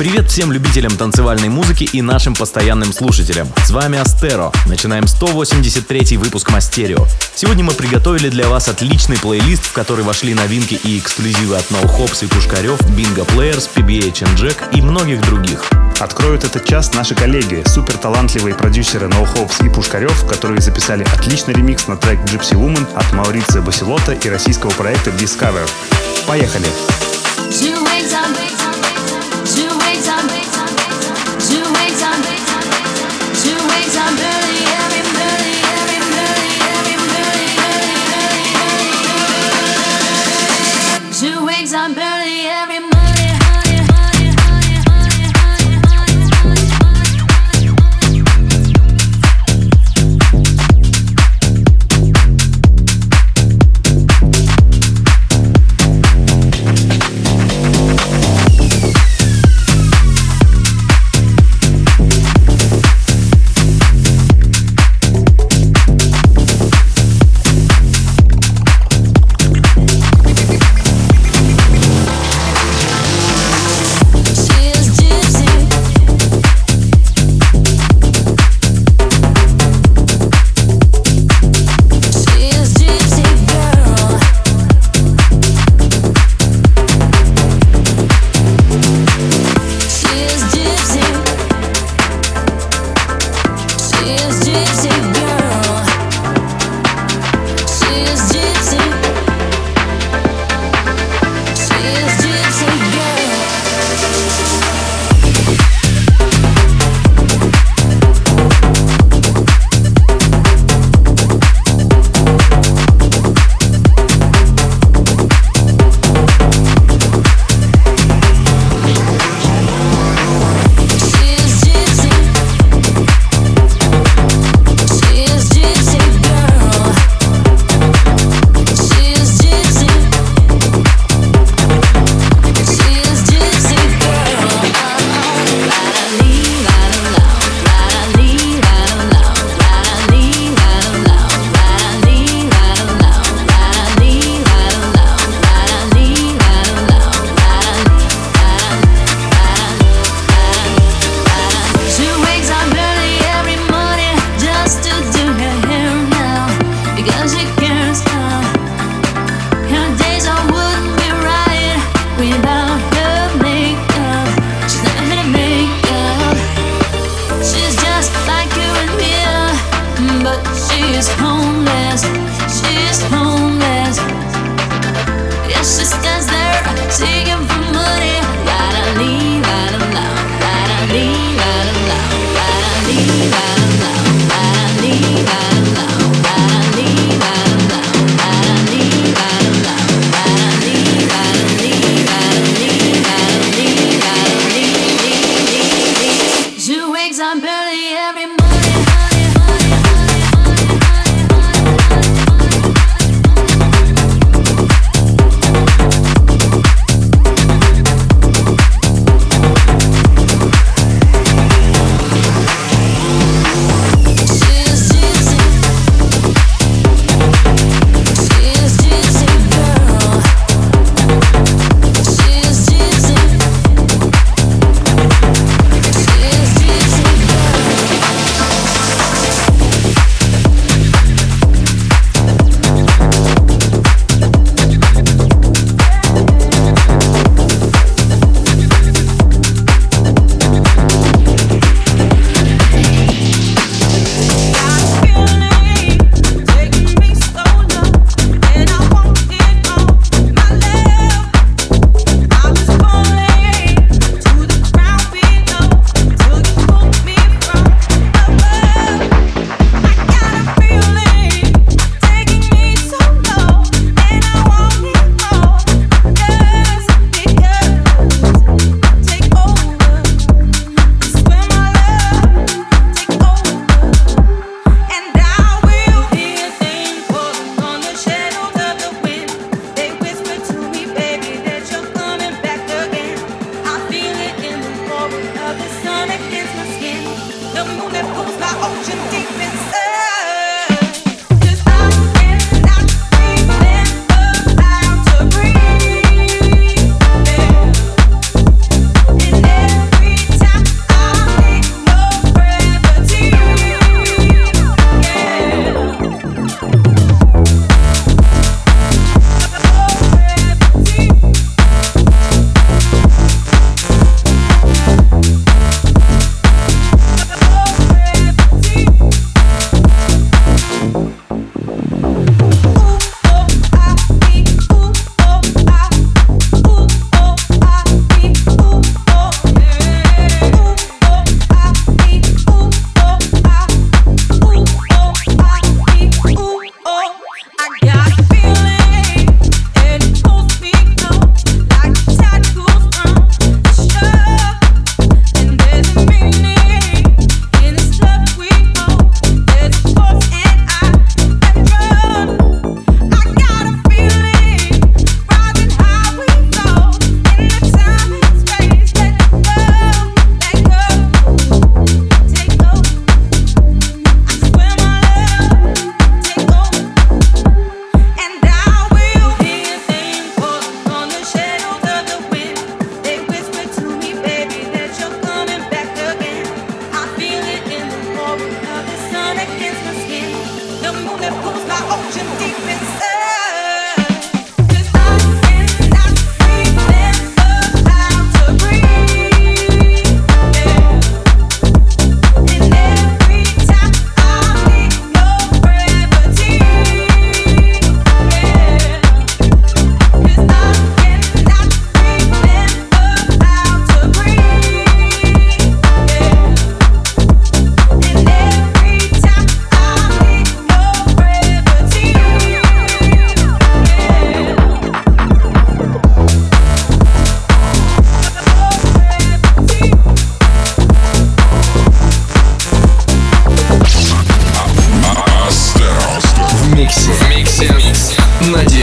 Привет всем любителям танцевальной музыки и нашим постоянным слушателям. С вами Астеро. Начинаем 183 выпуск Мастерио. Сегодня мы приготовили для вас отличный плейлист, в который вошли новинки и эксклюзивы от No Hops и Пушкарев, Bingo Players, PBH and Jack и многих других. Откроют этот час наши коллеги, супер талантливые продюсеры No Hopes и Пушкарев, которые записали отличный ремикс на трек Gypsy Woman от Маурица Басилота и российского проекта Discover. Поехали! Two ways on Two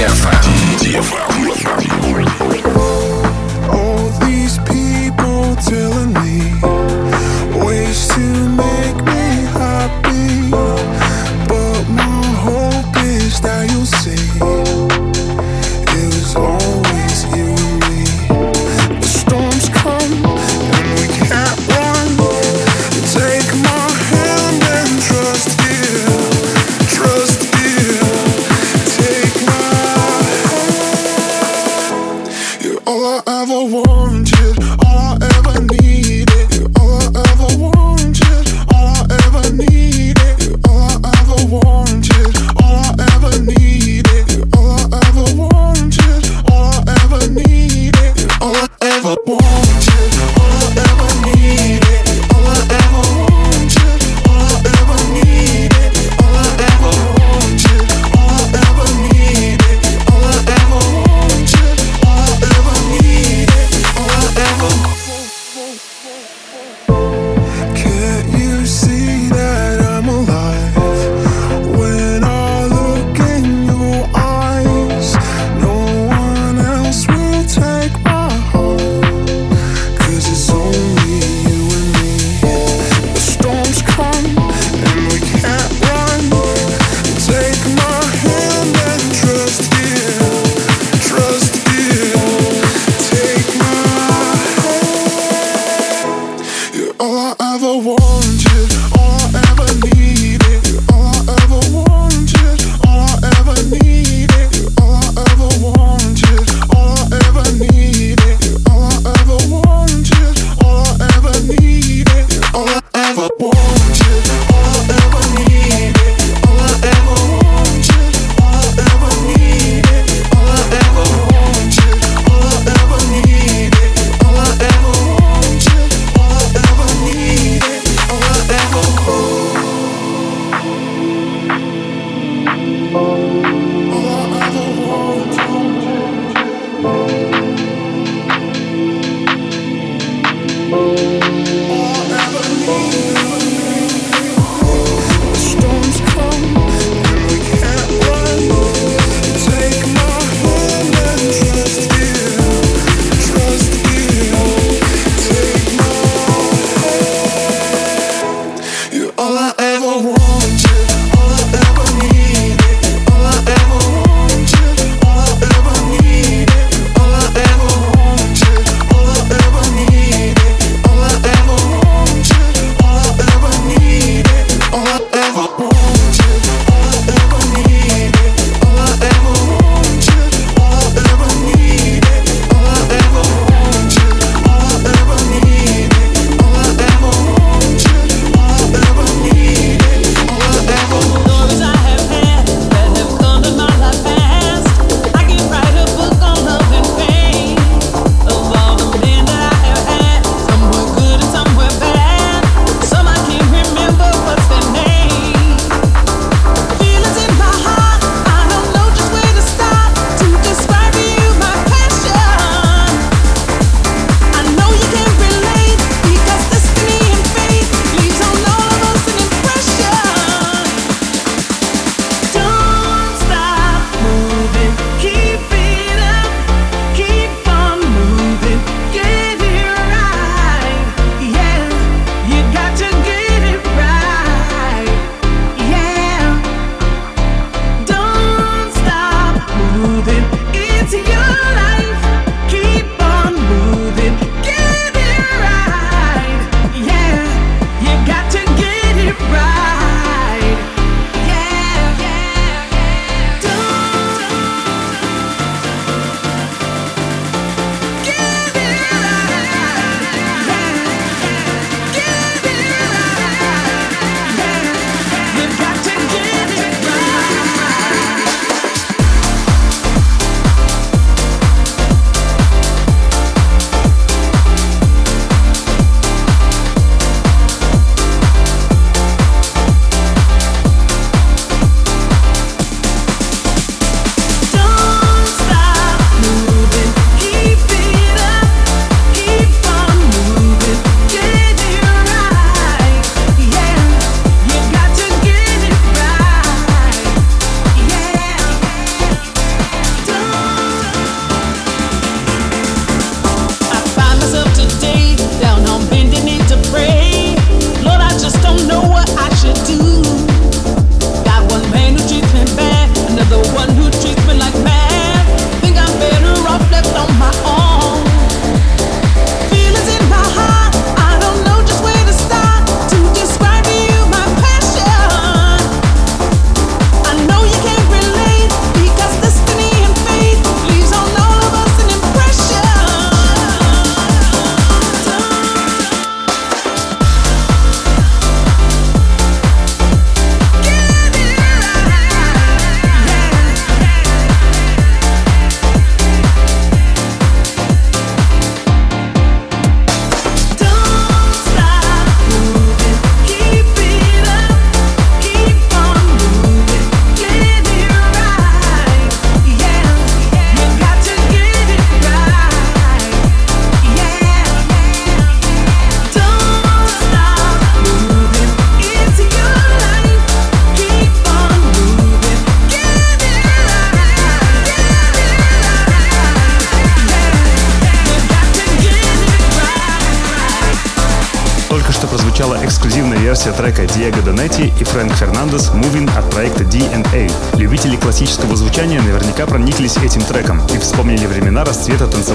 DFM. DFM.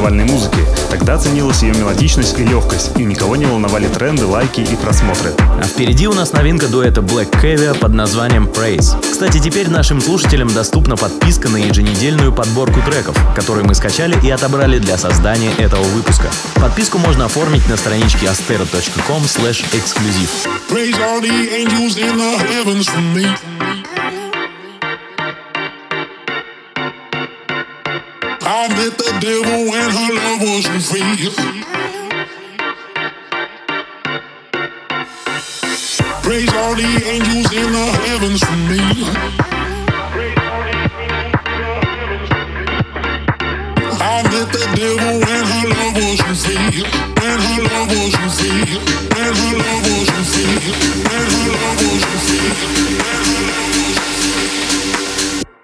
танцевальной музыки. Тогда ценилась ее мелодичность и легкость, и никого не волновали тренды, лайки и просмотры. А впереди у нас новинка дуэта Black Caviar под названием Praise. Кстати, теперь нашим слушателям доступна подписка на еженедельную подборку треков, которые мы скачали и отобрали для создания этого выпуска. Подписку можно оформить на страничке astero.com slash exclusive. Praise all the angels in the heavens for me. I met the devil when her love wasn't free. Praise all the angels in the heavens for me. I met the devil when her love wasn't free. When her love wasn't free. When her love wasn't free. When her love wasn't free.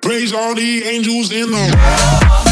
Praise all the angels in the.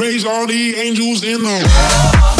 Praise all the angels in the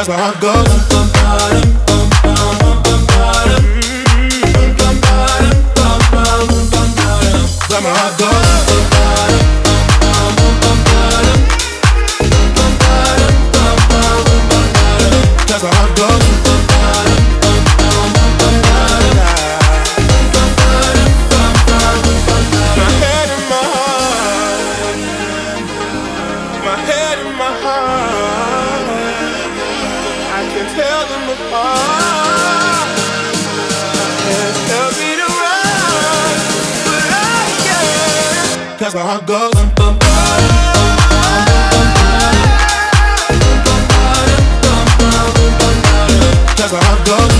Cause my heart goes 거야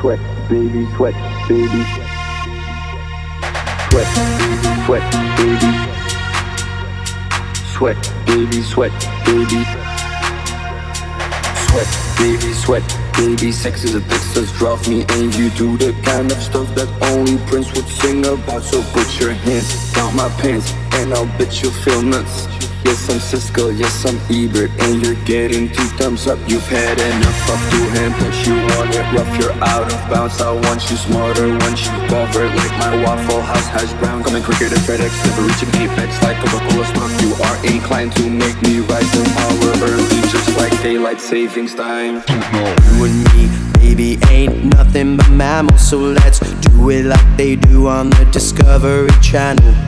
Sweat, baby, sweat, baby sweat, sweat, baby. Sweat, baby, sweat, baby. Sweat, baby, sweat, baby. Sex is a just drop me and you do the kind of stuff that only Prince would sing about. So put your hands down my pants and I'll bet you'll feel nuts. Yes, I'm Siskel, yes, I'm Ebert, and you're getting two thumbs up. You've had enough of two hand touch. You want it rough, you're out of bounds. I want you smarter, want you covered like my Waffle House hash brown. Coming quicker than FedEx, never reaching apex like Coca-Cola stock. You are inclined to make me rise in power early, just like daylight savings time. You and me, baby, ain't nothing but mammals, so let's do it like they do on the Discovery Channel.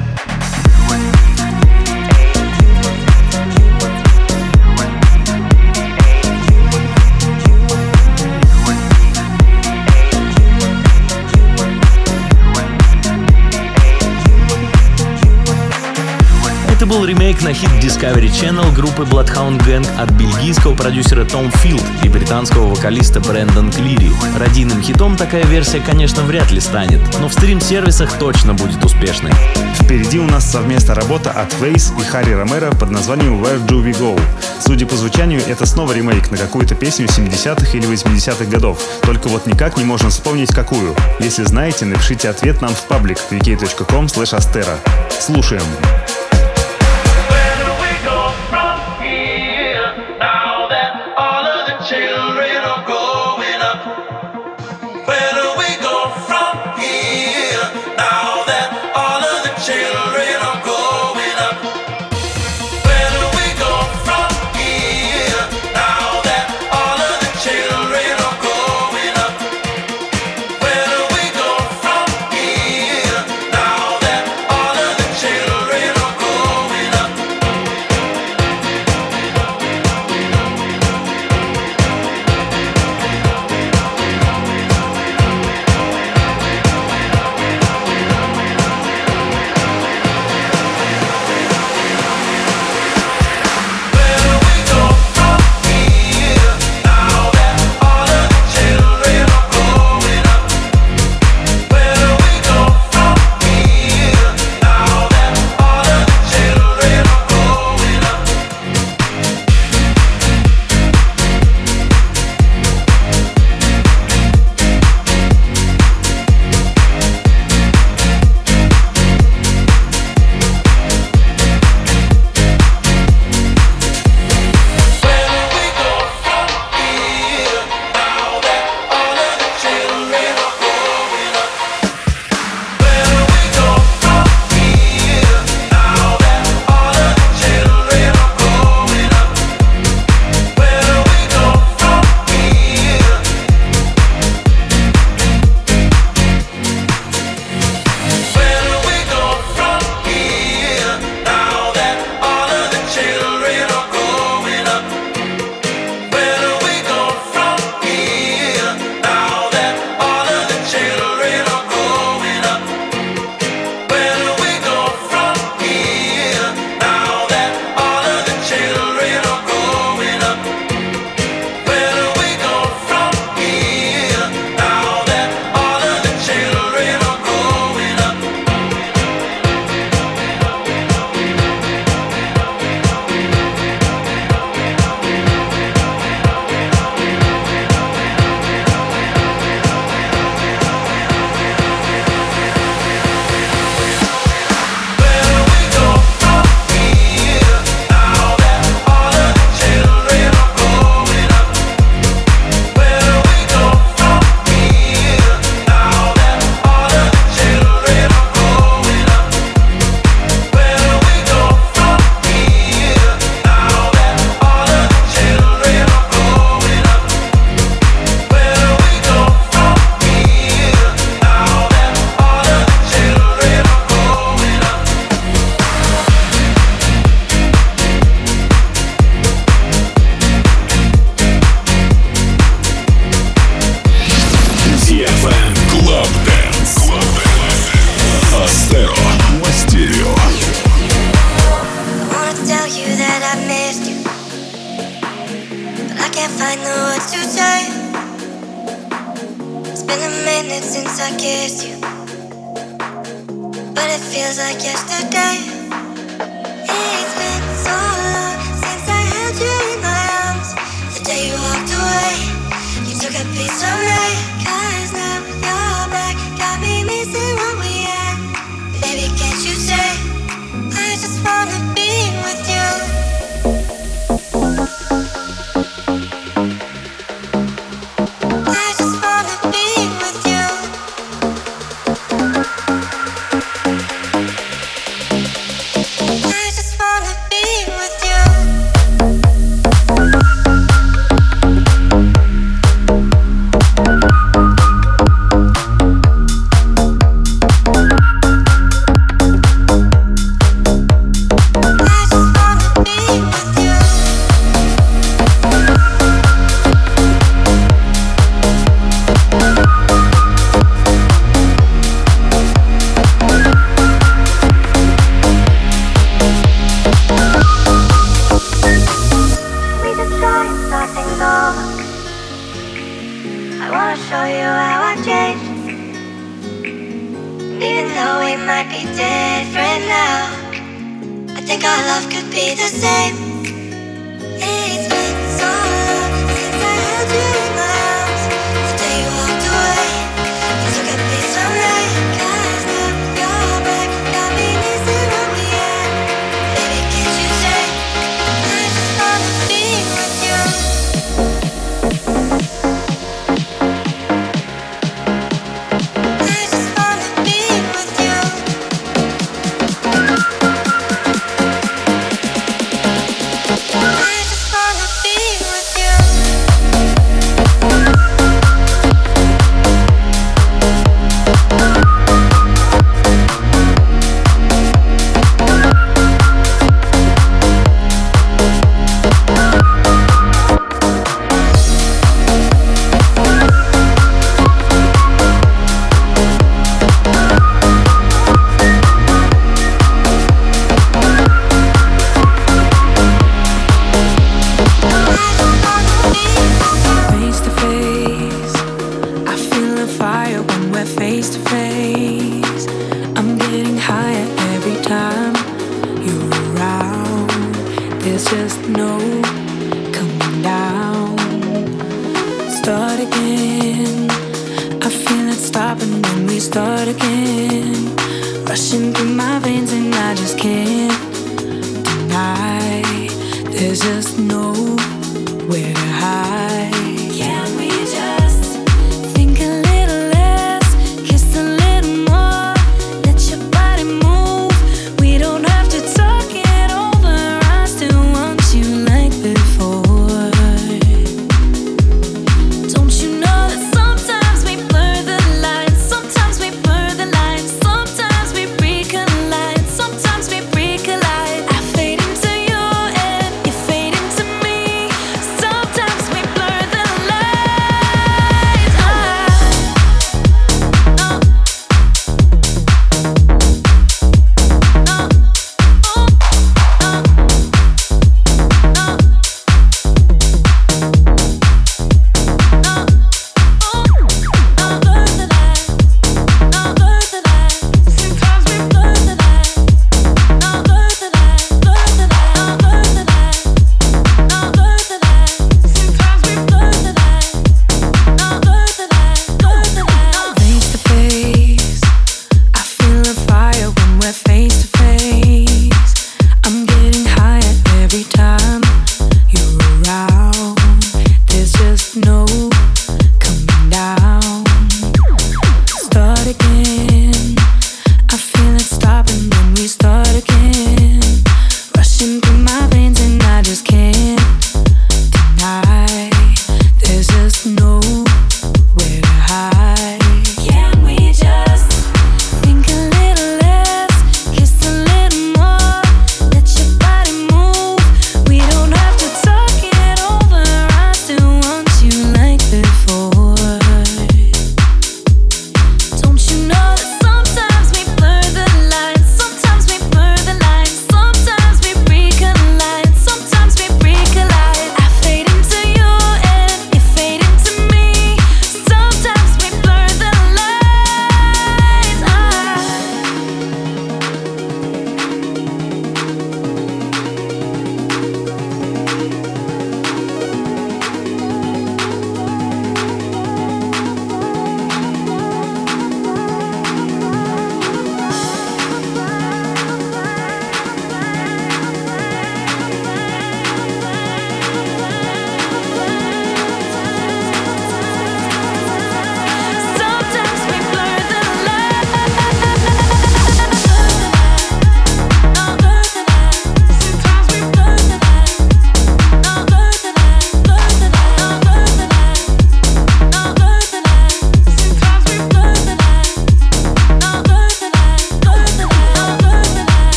Был ремейк на хит Discovery Channel группы Bloodhound Gang от бельгийского продюсера Том Филд и британского вокалиста Брэндон Клири. Родийным хитом такая версия, конечно, вряд ли станет, но в стрим-сервисах точно будет успешной. Впереди у нас совместная работа от Фейс и Харри Ромеро под названием Where Do We Go. Судя по звучанию, это снова ремейк на какую-то песню 70-х или 80-х годов. Только вот никак не можно вспомнить какую. Если знаете, напишите ответ нам в паблик astera. Слушаем. There's just nowhere to hide.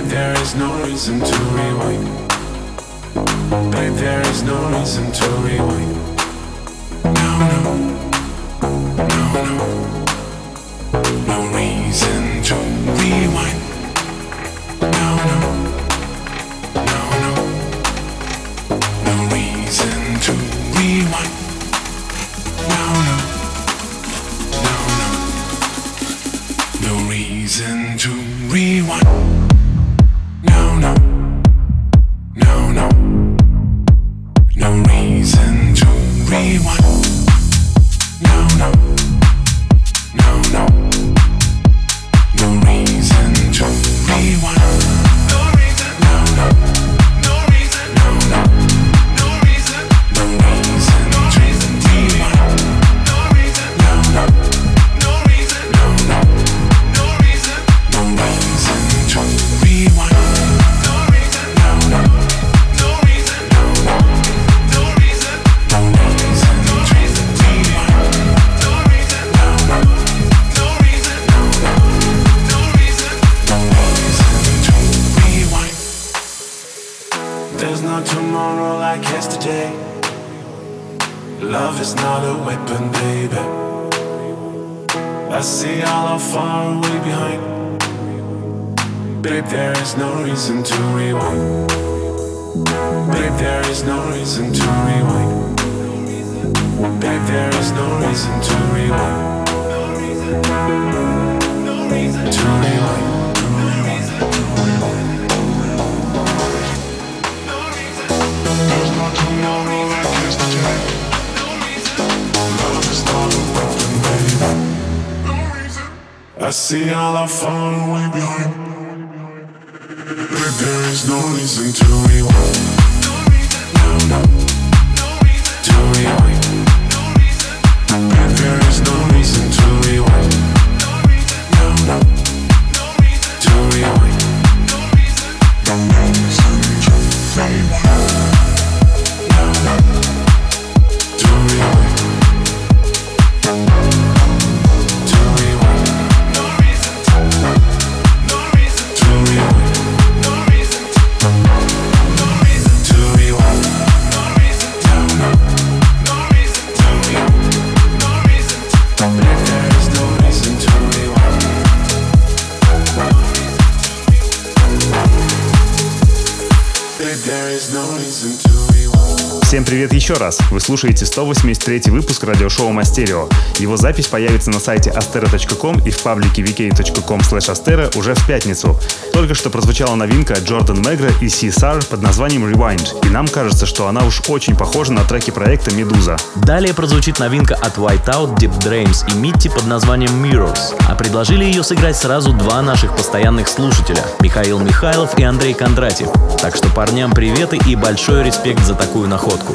Babe, there is no reason to rewind. Babe, there is no reason to rewind. No, no, no, no, no reason. I see all our fun way behind. But there is no reason to rewind. No, no. To rewind. But there is Еще раз, вы слушаете 183 выпуск радиошоу Мастерио. Его запись появится на сайте astero.com и в паблике vk.com astera уже в пятницу. Только что прозвучала новинка Джордан Мегра и CSR под названием Rewind, и нам кажется, что она уж очень похожа на треки проекта Медуза. Далее прозвучит новинка от Whiteout, Deep Dreams и Mitty под названием Mirrors, а предложили ее сыграть сразу два наших постоянных слушателя – Михаил Михайлов и Андрей Кондратьев. Так что парням приветы и большой респект за такую находку.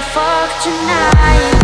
fuck tonight.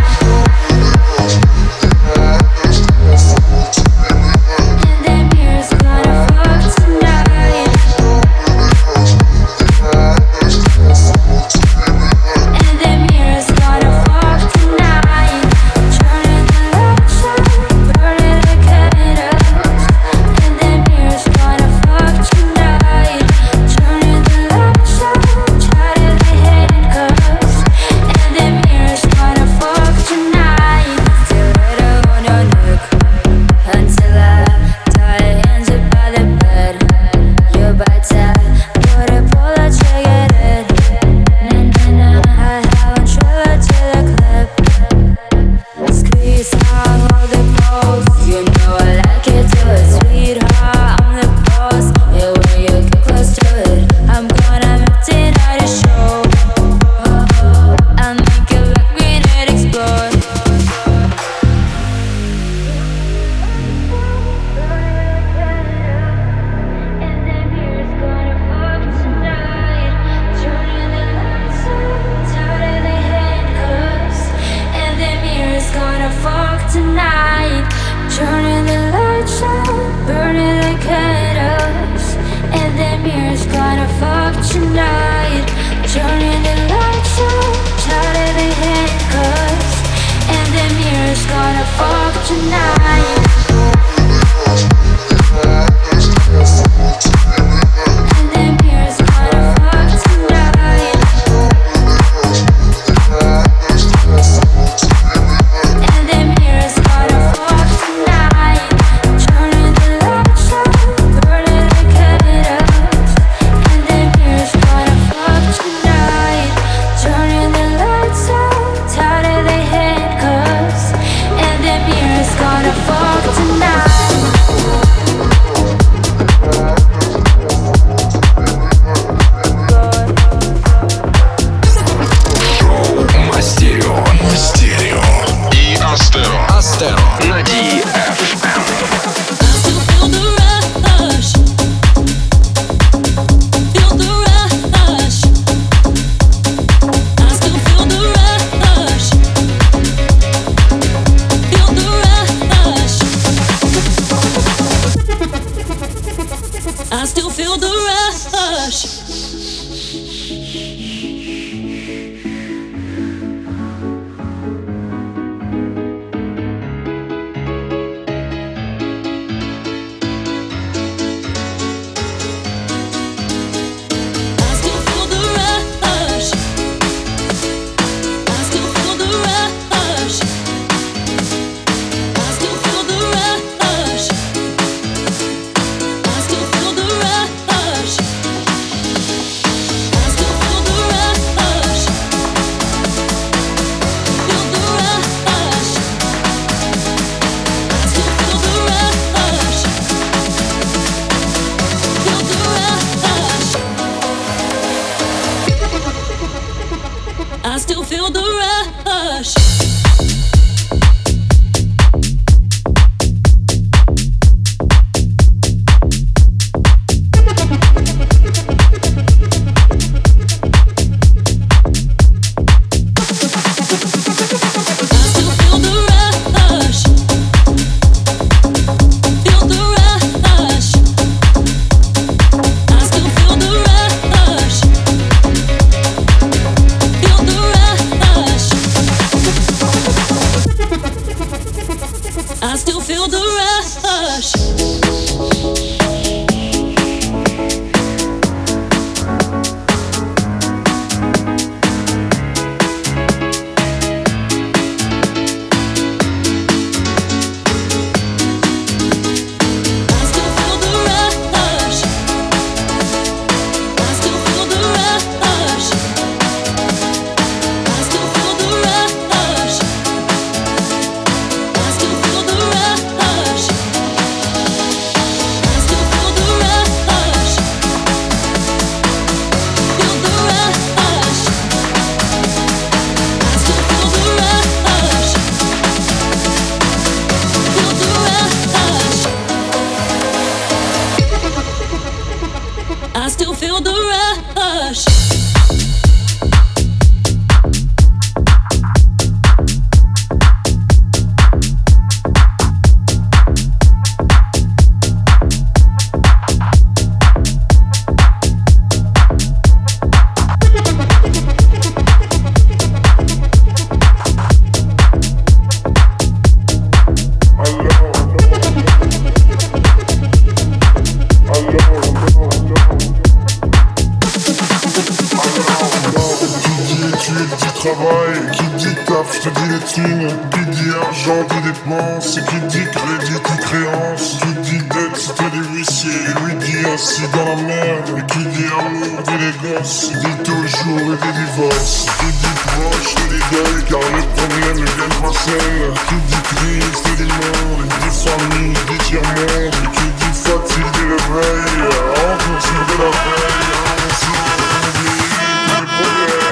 dit argent, dit dépense, qui dit crédit, dit créance, qui dit dette, c'était des huissiers, lui dit assis dans la merde, qui dit amour, dit les gosses, dit toujours et dit divorce, qui dit proche, dit deuil, car le problème vient pas seul, qui dit crise, dit monde, dit famille, dit tiers-monde, qui dit fatigue, dit réveil, encore sur de la veille, hein, encore sur de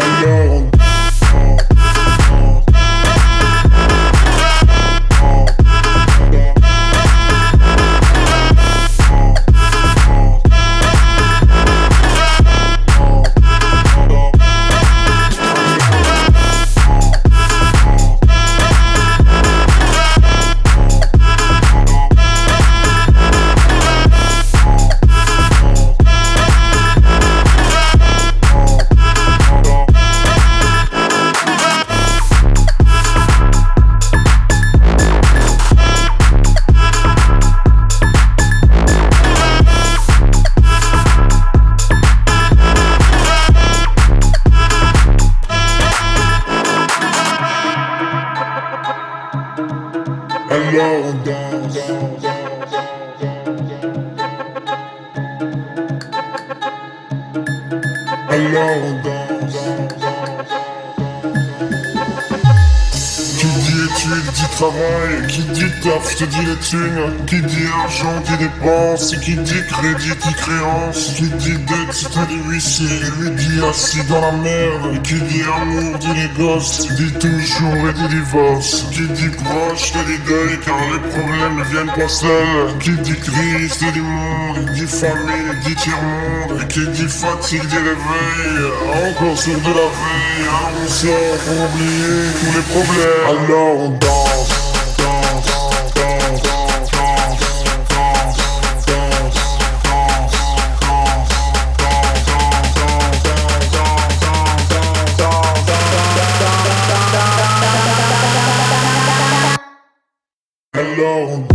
la vie, qui dit argent dit dépense, qui dit crédit dit créance, qui dit dette te dit huissier, lui dit assis dans la merde, qui dit amour dit les gosses, dit toujours et dit divorce, qui dit proche dit deuil car les problèmes ne viennent pas seuls, qui dit crise dit monde, dit famille dit tiers-monde, qui dit fatigue dit réveil, encore sur de la veille, alors on sort pour oublier tous les problèmes. Alors on danse, Alors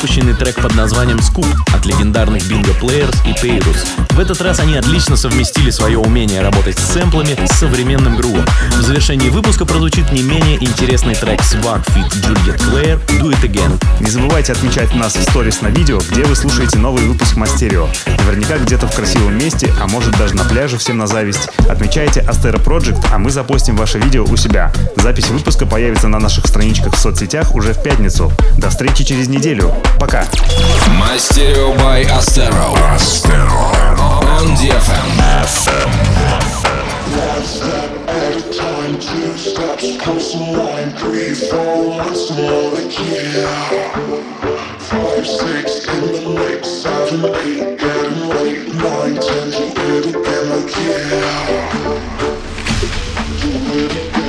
выпущенный трек под названием от легендарных Bingo Players и Peyrus. В этот раз они отлично совместили свое умение работать с сэмплами с современным грувом. В завершении выпуска прозвучит не менее интересный трек Swag Fit Juliet Claire «Do It Again». Не забывайте отмечать нас в сторис на видео, где вы слушаете новый выпуск Мастерио. Наверняка где-то в красивом месте, а может даже на пляже всем на зависть. Отмечайте Astero Project, а мы запостим ваше видео у себя. Запись выпуска появится на наших страничках в соцсетях уже в пятницу. До встречи через неделю. Пока. Мастерио by Astero. On DFM. One step at time, two steps, close line, three, four, once more the yeah. Five, six, in the mix, seven, eight, getting late, nine, ten, do it again like yeah. Do it again.